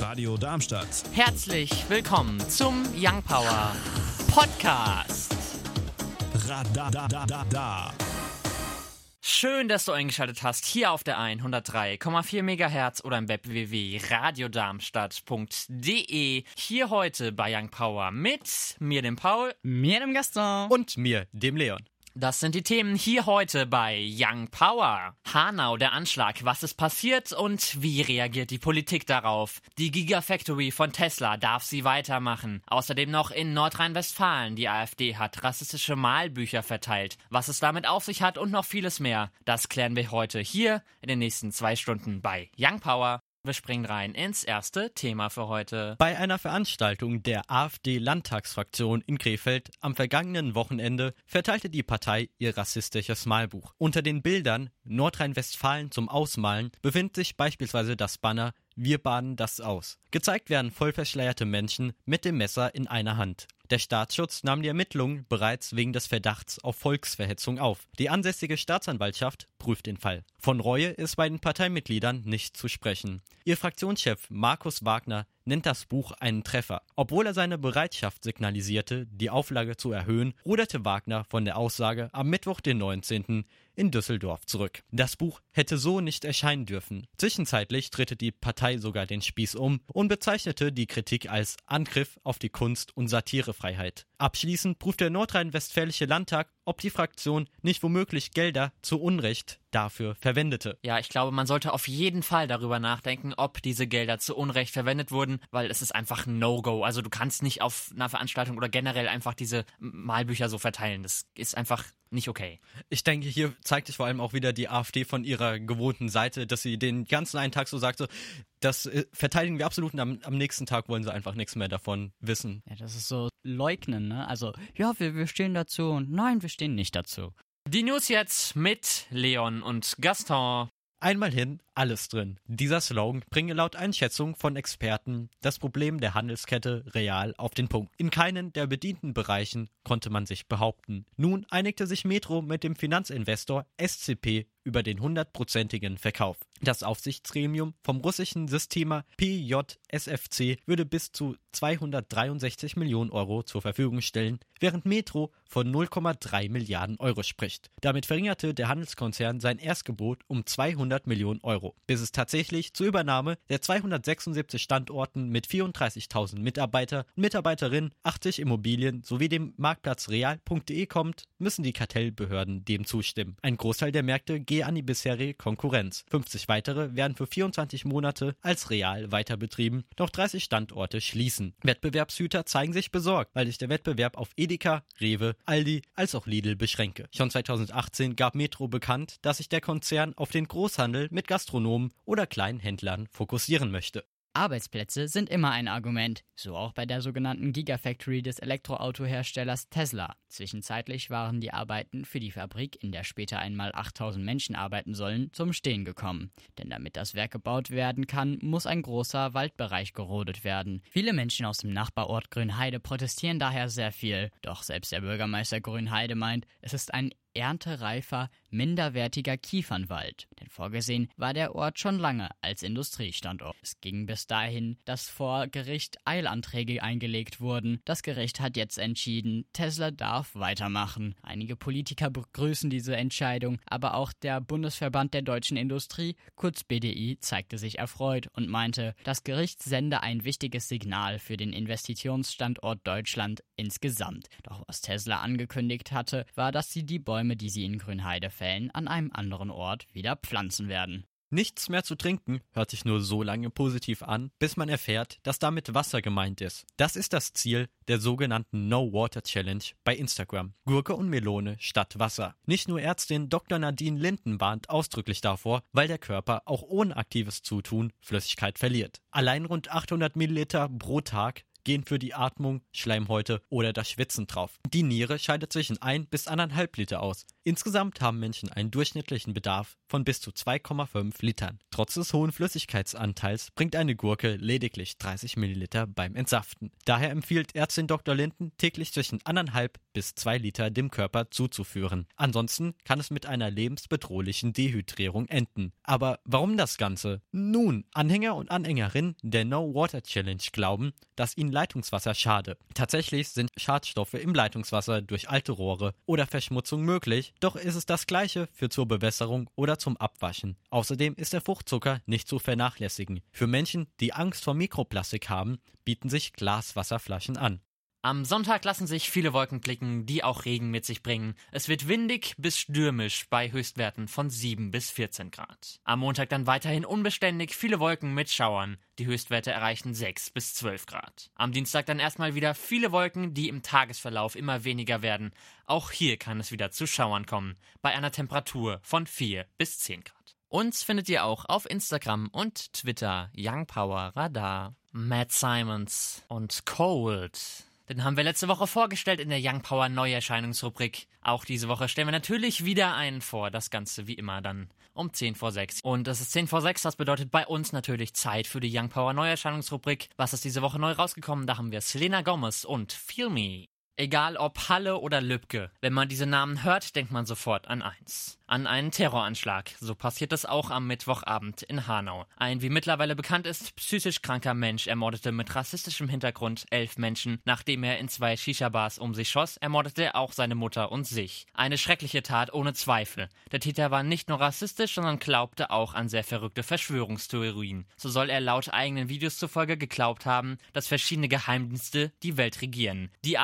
Radio Darmstadt. Herzlich willkommen zum Young Power Podcast. Radadadada. Schön, dass du eingeschaltet hast hier auf der 103,4 MHz oder im Web www.radiodarmstadt.de. Hier heute bei Young Power mit mir, dem Paul. Mir, dem Gaston. Und mir, dem Leon. Das sind die Themen hier heute bei Young Power. Hanau, der Anschlag, was ist passiert und wie reagiert die Politik darauf? Die Gigafactory von Tesla, darf sie weitermachen? Außerdem noch in Nordrhein-Westfalen, die AfD hat rassistische Malbücher verteilt. Was es damit auf sich hat und noch vieles mehr, das klären wir heute hier in den nächsten zwei Stunden bei Young Power. Wir springen rein ins erste Thema für heute. Bei einer Veranstaltung der AfD-Landtagsfraktion in Krefeld am vergangenen Wochenende verteilte die Partei ihr rassistisches Malbuch. Unter den Bildern Nordrhein-Westfalen zum Ausmalen befindet sich beispielsweise das Banner Wir baden das aus. Gezeigt werden vollverschleierte Menschen mit dem Messer in einer Hand. Der Staatsschutz nahm die Ermittlungen bereits wegen des Verdachts auf Volksverhetzung auf. Die ansässige Staatsanwaltschaft prüft den Fall. Von Reue ist bei den Parteimitgliedern nicht zu sprechen. Ihr Fraktionschef Markus Wagner nennt das Buch einen Treffer. Obwohl er seine Bereitschaft signalisierte, die Auflage zu erhöhen, ruderte Wagner von der Aussage am Mittwoch, den 19. in Düsseldorf zurück. Das Buch hätte so nicht erscheinen dürfen. Zwischenzeitlich drehte die Partei sogar den Spieß um und bezeichnete die Kritik als Angriff auf die Kunst- und Satirefreiheit. Abschließend prüft der nordrhein-westfälische Landtag, ob die Fraktion nicht womöglich Gelder zu Unrecht dafür verwendete. Ja, ich glaube, man sollte auf jeden Fall darüber nachdenken, ob diese Gelder zu Unrecht verwendet wurden, weil es ist einfach ein No-Go. Also du kannst nicht auf einer Veranstaltung oder generell einfach diese Malbücher so verteilen. Das ist einfach nicht okay. Ich denke, hier zeigt sich vor allem auch wieder die AfD von ihrer gewohnten Seite, dass sie den ganzen einen Tag so sagt, so, das äh, verteidigen wir absolut und am, am nächsten Tag wollen sie einfach nichts mehr davon wissen. Ja, das ist so leugnen, ne? Also, ja, wir, wir stehen dazu und nein, wir stehen nicht dazu. Die News jetzt mit Leon und Gaston. Einmal hin, alles drin. Dieser Slogan bringe laut Einschätzung von Experten das Problem der Handelskette real auf den Punkt. In keinen der bedienten Bereichen konnte man sich behaupten. Nun einigte sich Metro mit dem Finanzinvestor SCP über den hundertprozentigen Verkauf. Das Aufsichtsgremium vom russischen Systemer PJSFC würde bis zu 263 Millionen Euro zur Verfügung stellen, während Metro von 0,3 Milliarden Euro spricht. Damit verringerte der Handelskonzern sein Erstgebot um 200 Millionen Euro, bis es tatsächlich zur Übernahme der 276 Standorten mit 34.000 Mitarbeiter und Mitarbeiterinnen, 80 Immobilien sowie dem Marktplatz real.de kommt, müssen die Kartellbehörden dem zustimmen. Ein Großteil der Märkte gehe an die bisherige Konkurrenz. 50 weitere werden für 24 Monate als real weiter betrieben, doch 30 Standorte schließen. Wettbewerbshüter zeigen sich besorgt, weil sich der Wettbewerb auf Edeka, Rewe, Aldi als auch Lidl beschränke. Schon 2018 gab Metro bekannt, dass sich der Konzern auf den Großhandel mit Gastronomen oder kleinen Händlern fokussieren möchte. Arbeitsplätze sind immer ein Argument, so auch bei der sogenannten Gigafactory des Elektroautoherstellers Tesla. Zwischenzeitlich waren die Arbeiten für die Fabrik, in der später einmal 8000 Menschen arbeiten sollen, zum Stehen gekommen. Denn damit das Werk gebaut werden kann, muss ein großer Waldbereich gerodet werden. Viele Menschen aus dem Nachbarort Grünheide protestieren daher sehr viel. Doch selbst der Bürgermeister Grünheide meint, es ist ein erntereifer, minderwertiger Kiefernwald. Denn vorgesehen war der Ort schon lange als Industriestandort. Es ging bis dahin, dass vor Gericht Eilanträge eingelegt wurden. Das Gericht hat jetzt entschieden, Tesla darf weitermachen. Einige Politiker begrüßen diese Entscheidung, aber auch der Bundesverband der deutschen Industrie, kurz BDI, zeigte sich erfreut und meinte, das Gericht sende ein wichtiges Signal für den Investitionsstandort Deutschland insgesamt. Doch was Tesla angekündigt hatte, war, dass sie die Bäume, die sie in Grünheide fällen, an einem anderen Ort wieder pflanzen werden. Nichts mehr zu trinken hört sich nur so lange positiv an, bis man erfährt, dass damit Wasser gemeint ist. Das ist das Ziel der sogenannten No Water Challenge bei Instagram. Gurke und Melone statt Wasser. Nicht nur Ärztin Dr. Nadine Linden warnt ausdrücklich davor, weil der Körper auch ohne aktives Zutun Flüssigkeit verliert. Allein rund 800 Milliliter pro Tag gehen für die Atmung, Schleimhäute oder das Schwitzen drauf. Die Niere scheidet zwischen 1 bis 1,5 Liter aus. Insgesamt haben Menschen einen durchschnittlichen Bedarf von bis zu 2,5 Litern. Trotz des hohen Flüssigkeitsanteils bringt eine Gurke lediglich 30 Milliliter beim Entsaften. Daher empfiehlt Ärztin Dr. Linden täglich zwischen 1,5 bis 2 Liter dem Körper zuzuführen. Ansonsten kann es mit einer lebensbedrohlichen Dehydrierung enden. Aber warum das Ganze? Nun, Anhänger und Anhängerinnen der No Water Challenge glauben, dass ihnen Leitungswasser schade. Tatsächlich sind Schadstoffe im Leitungswasser durch alte Rohre oder Verschmutzung möglich, doch ist es das gleiche für zur Bewässerung oder zum Abwaschen. Außerdem ist der Fruchtzucker nicht zu vernachlässigen. Für Menschen, die Angst vor Mikroplastik haben, bieten sich Glaswasserflaschen an. Am Sonntag lassen sich viele Wolken blicken, die auch Regen mit sich bringen. Es wird windig bis stürmisch bei Höchstwerten von 7 bis 14 Grad. Am Montag dann weiterhin unbeständig, viele Wolken mit Schauern. Die Höchstwerte erreichen 6 bis 12 Grad. Am Dienstag dann erstmal wieder viele Wolken, die im Tagesverlauf immer weniger werden. Auch hier kann es wieder zu Schauern kommen, bei einer Temperatur von 4 bis 10 Grad. Uns findet ihr auch auf Instagram und Twitter Young Power Radar, Matt Simons und Cold. Den haben wir letzte Woche vorgestellt in der Young Power Neuerscheinungsrubrik. Auch diese Woche stellen wir natürlich wieder einen vor. Das Ganze wie immer dann um 10 vor 6. Und das ist 10 vor 6. Das bedeutet bei uns natürlich Zeit für die Young Power Neuerscheinungsrubrik. Was ist diese Woche neu rausgekommen? Da haben wir Selena Gomez und Feel Me. Egal ob Halle oder Lübcke, wenn man diese Namen hört, denkt man sofort an eins. An einen Terroranschlag. So passiert es auch am Mittwochabend in Hanau. Ein, wie mittlerweile bekannt ist, psychisch kranker Mensch ermordete mit rassistischem Hintergrund elf Menschen. Nachdem er in zwei Shisha-Bars um sich schoss, ermordete er auch seine Mutter und sich. Eine schreckliche Tat ohne Zweifel. Der Täter war nicht nur rassistisch, sondern glaubte auch an sehr verrückte Verschwörungstheorien. So soll er laut eigenen Videos zufolge geglaubt haben, dass verschiedene Geheimdienste die Welt regieren. Die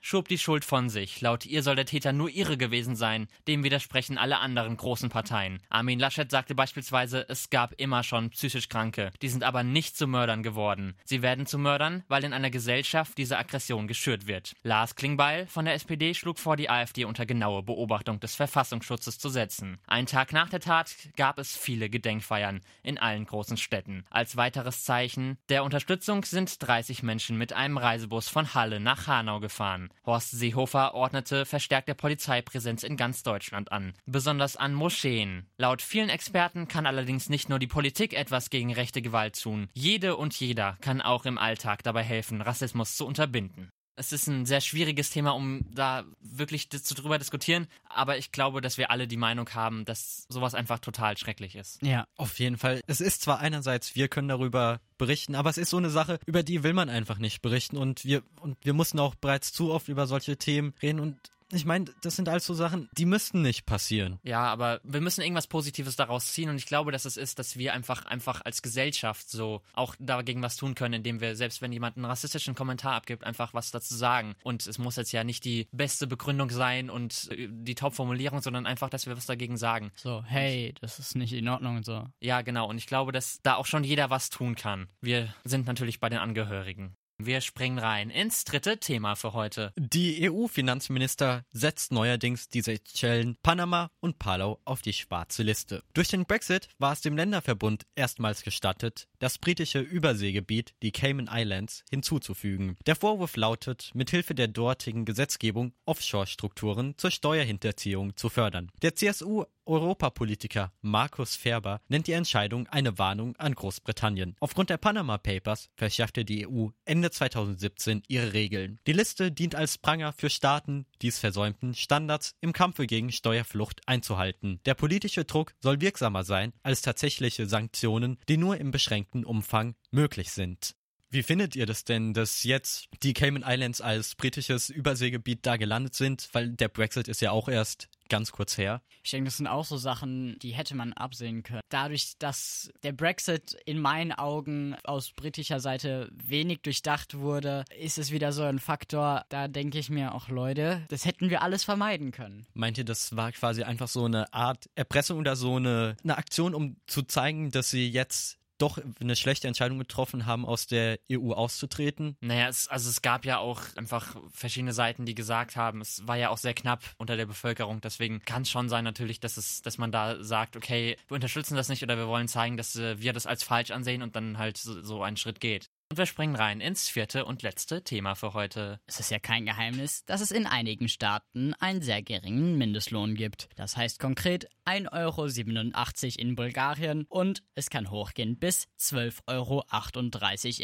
Schob die Schuld von sich. Laut ihr soll der Täter nur ihre gewesen sein. Dem widersprechen alle anderen großen Parteien. Armin Laschet sagte beispielsweise, es gab immer schon psychisch Kranke. Die sind aber nicht zu Mördern geworden. Sie werden zu Mördern, weil in einer Gesellschaft diese Aggression geschürt wird. Lars Klingbeil von der SPD schlug vor, die AfD unter genaue Beobachtung des Verfassungsschutzes zu setzen. Einen Tag nach der Tat gab es viele Gedenkfeiern in allen großen Städten. Als weiteres Zeichen der Unterstützung sind 30 Menschen mit einem Reisebus von Halle nach Hanau gefahren. Horst Seehofer ordnete verstärkte Polizeipräsenz in ganz Deutschland an, besonders an Moscheen. Laut vielen Experten kann allerdings nicht nur die Politik etwas gegen rechte Gewalt tun. Jede und jeder kann auch im Alltag dabei helfen, Rassismus zu unterbinden. Es ist ein sehr schwieriges Thema, um da wirklich drüber diskutieren. Aber ich glaube, dass wir alle die Meinung haben, dass sowas einfach total schrecklich ist. Ja, auf jeden Fall. Es ist zwar einerseits, wir können darüber berichten, aber es ist so eine Sache, über die will man einfach nicht berichten. Und wir, und wir mussten auch bereits zu oft über solche Themen reden. Und ich meine, das sind alles so Sachen, die müssten nicht passieren. Ja, aber wir müssen irgendwas Positives daraus ziehen und ich glaube, dass es ist, dass wir einfach einfach als Gesellschaft so auch dagegen was tun können, indem wir selbst wenn jemand einen rassistischen Kommentar abgibt, einfach was dazu sagen. Und es muss jetzt ja nicht die beste Begründung sein und äh, die Top-Formulierung, sondern einfach, dass wir was dagegen sagen. So, hey, das ist nicht in Ordnung und so. Ja, genau. Und ich glaube, dass da auch schon jeder was tun kann. Wir sind natürlich bei den Angehörigen. Wir springen rein ins dritte Thema für heute. Die EU-Finanzminister setzt neuerdings die Seychellen, Panama und Palau auf die schwarze Liste. Durch den Brexit war es dem Länderverbund erstmals gestattet, das britische Überseegebiet, die Cayman Islands, hinzuzufügen. Der Vorwurf lautet, mithilfe der dortigen Gesetzgebung Offshore-Strukturen zur Steuerhinterziehung zu fördern. Der CSU Europapolitiker Markus Ferber nennt die Entscheidung eine Warnung an Großbritannien. Aufgrund der Panama Papers verschärfte die EU Ende 2017 ihre Regeln. Die Liste dient als Pranger für Staaten, die es versäumten, Standards im Kampfe gegen Steuerflucht einzuhalten. Der politische Druck soll wirksamer sein als tatsächliche Sanktionen, die nur im beschränkten Umfang möglich sind. Wie findet ihr das denn, dass jetzt die Cayman Islands als britisches Überseegebiet da gelandet sind? Weil der Brexit ist ja auch erst ganz kurz her. Ich denke, das sind auch so Sachen, die hätte man absehen können. Dadurch, dass der Brexit in meinen Augen aus britischer Seite wenig durchdacht wurde, ist es wieder so ein Faktor, da denke ich mir auch, Leute, das hätten wir alles vermeiden können. Meint ihr, das war quasi einfach so eine Art Erpressung oder so eine, eine Aktion, um zu zeigen, dass sie jetzt doch eine schlechte Entscheidung getroffen haben, aus der EU auszutreten? Naja, es, also es gab ja auch einfach verschiedene Seiten, die gesagt haben, es war ja auch sehr knapp unter der Bevölkerung. Deswegen kann es schon sein natürlich, dass es, dass man da sagt, okay, wir unterstützen das nicht oder wir wollen zeigen, dass äh, wir das als falsch ansehen und dann halt so, so einen Schritt geht. Und wir springen rein ins vierte und letzte Thema für heute. Es ist ja kein Geheimnis, dass es in einigen Staaten einen sehr geringen Mindestlohn gibt. Das heißt konkret 1,87 Euro in Bulgarien und es kann hochgehen bis 12,38 Euro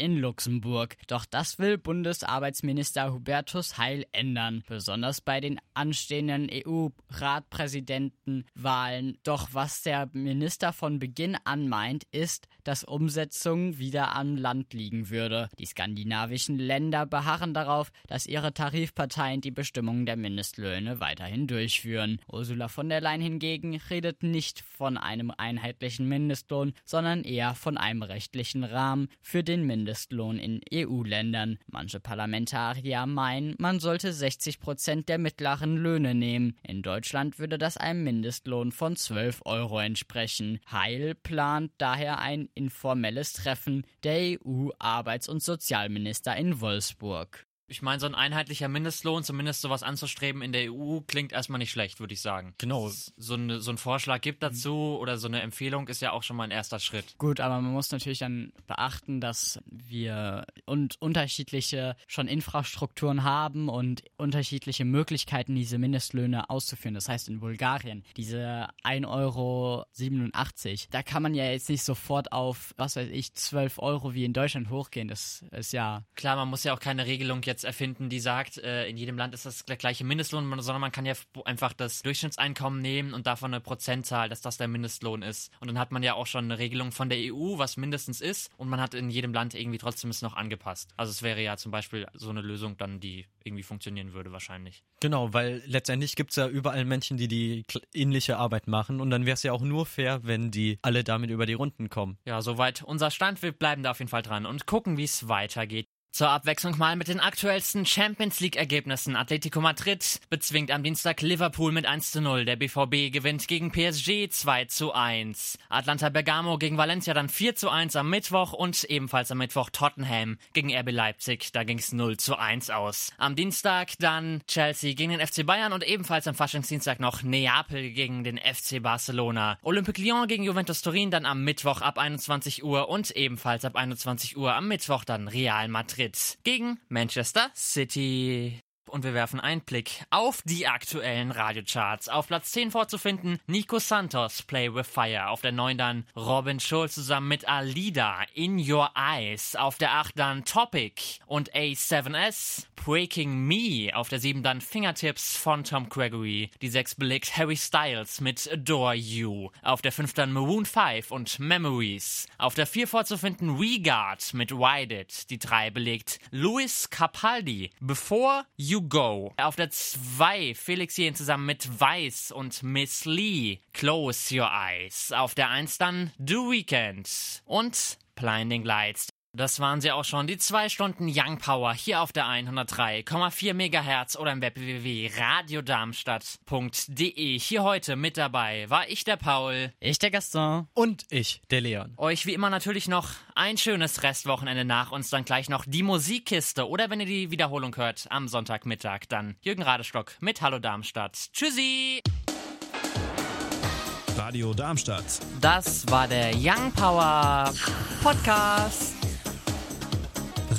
in Luxemburg. Doch das will Bundesarbeitsminister Hubertus Heil ändern, besonders bei den anstehenden EU-Ratpräsidentenwahlen. Doch was der Minister von Beginn an meint, ist, dass Umsetzung wieder am Land liegen würde. Die skandinavischen Länder beharren darauf, dass ihre Tarifparteien die Bestimmungen der Mindestlöhne weiterhin durchführen. Ursula von der Leyen hingegen redet nicht von einem einheitlichen Mindestlohn, sondern eher von einem rechtlichen Rahmen für den Mindestlohn in EU-Ländern. Manche Parlamentarier meinen, man sollte 60 Prozent der mittleren Löhne nehmen. In Deutschland würde das einem Mindestlohn von 12 Euro entsprechen. Heil plant daher ein informelles Treffen der EU-Arbeits- und Sozialminister in Wolfsburg. Ich meine, so ein einheitlicher Mindestlohn, zumindest sowas anzustreben in der EU, klingt erstmal nicht schlecht, würde ich sagen. Genau. So, eine, so ein Vorschlag gibt dazu oder so eine Empfehlung ist ja auch schon mal ein erster Schritt. Gut, aber man muss natürlich dann beachten, dass wir und unterschiedliche schon Infrastrukturen haben und unterschiedliche Möglichkeiten, diese Mindestlöhne auszuführen. Das heißt, in Bulgarien, diese 1,87 Euro, da kann man ja jetzt nicht sofort auf, was weiß ich, 12 Euro wie in Deutschland hochgehen. Das ist ja. Klar, man muss ja auch keine Regelung jetzt erfinden, die sagt, äh, in jedem Land ist das der gleiche Mindestlohn, sondern man kann ja einfach das Durchschnittseinkommen nehmen und davon eine Prozentzahl, dass das der Mindestlohn ist. Und dann hat man ja auch schon eine Regelung von der EU, was mindestens ist. Und man hat in jedem Land irgendwie trotzdem es noch angepasst. Also es wäre ja zum Beispiel so eine Lösung dann, die irgendwie funktionieren würde wahrscheinlich. Genau, weil letztendlich gibt es ja überall Menschen, die die ähnliche Arbeit machen. Und dann wäre es ja auch nur fair, wenn die alle damit über die Runden kommen. Ja, soweit unser Stand. Wir bleiben da auf jeden Fall dran und gucken, wie es weitergeht. Zur Abwechslung mal mit den aktuellsten Champions League Ergebnissen. Atletico Madrid bezwingt am Dienstag Liverpool mit 1 zu 0. Der BVB gewinnt gegen PSG 2 zu 1. Atlanta Bergamo gegen Valencia dann 4 zu 1 am Mittwoch und ebenfalls am Mittwoch Tottenham gegen RB Leipzig. Da ging es 0 zu 1 aus. Am Dienstag dann Chelsea gegen den FC Bayern und ebenfalls am Faschingsdienstag noch Neapel gegen den FC Barcelona. Olympique Lyon gegen Juventus Turin dann am Mittwoch ab 21 Uhr und ebenfalls ab 21 Uhr am Mittwoch dann Real Madrid Madrid gegen Manchester City und wir werfen einen Blick auf die aktuellen Radiocharts. Auf Platz 10 vorzufinden Nico Santos, Play with Fire. Auf der 9 dann Robin Schulz zusammen mit Alida, In Your Eyes. Auf der 8 dann Topic und A7S, Breaking Me. Auf der 7 dann Fingertips von Tom Gregory. Die 6 belegt Harry Styles mit Adore You. Auf der 5 dann Maroon 5 und Memories. Auf der 4 vorzufinden Regard mit Wide It. Die 3 belegt Louis Capaldi, Before You Go. Auf der 2 Felix Jen zusammen mit Weiß und Miss Lee. Close Your Eyes. Auf der 1 dann The Weekend. Und Blinding Lights. Das waren sie auch schon, die zwei Stunden Young Power hier auf der 103,4 MHz oder im Web www.radiodarmstadt.de. Hier heute mit dabei war ich der Paul. Ich der Gaston. Und ich der Leon. Euch wie immer natürlich noch ein schönes Restwochenende nach uns, dann gleich noch die Musikkiste oder wenn ihr die Wiederholung hört am Sonntagmittag, dann Jürgen Radestock mit Hallo Darmstadt. Tschüssi! Radio Darmstadt. Das war der Young Power Podcast.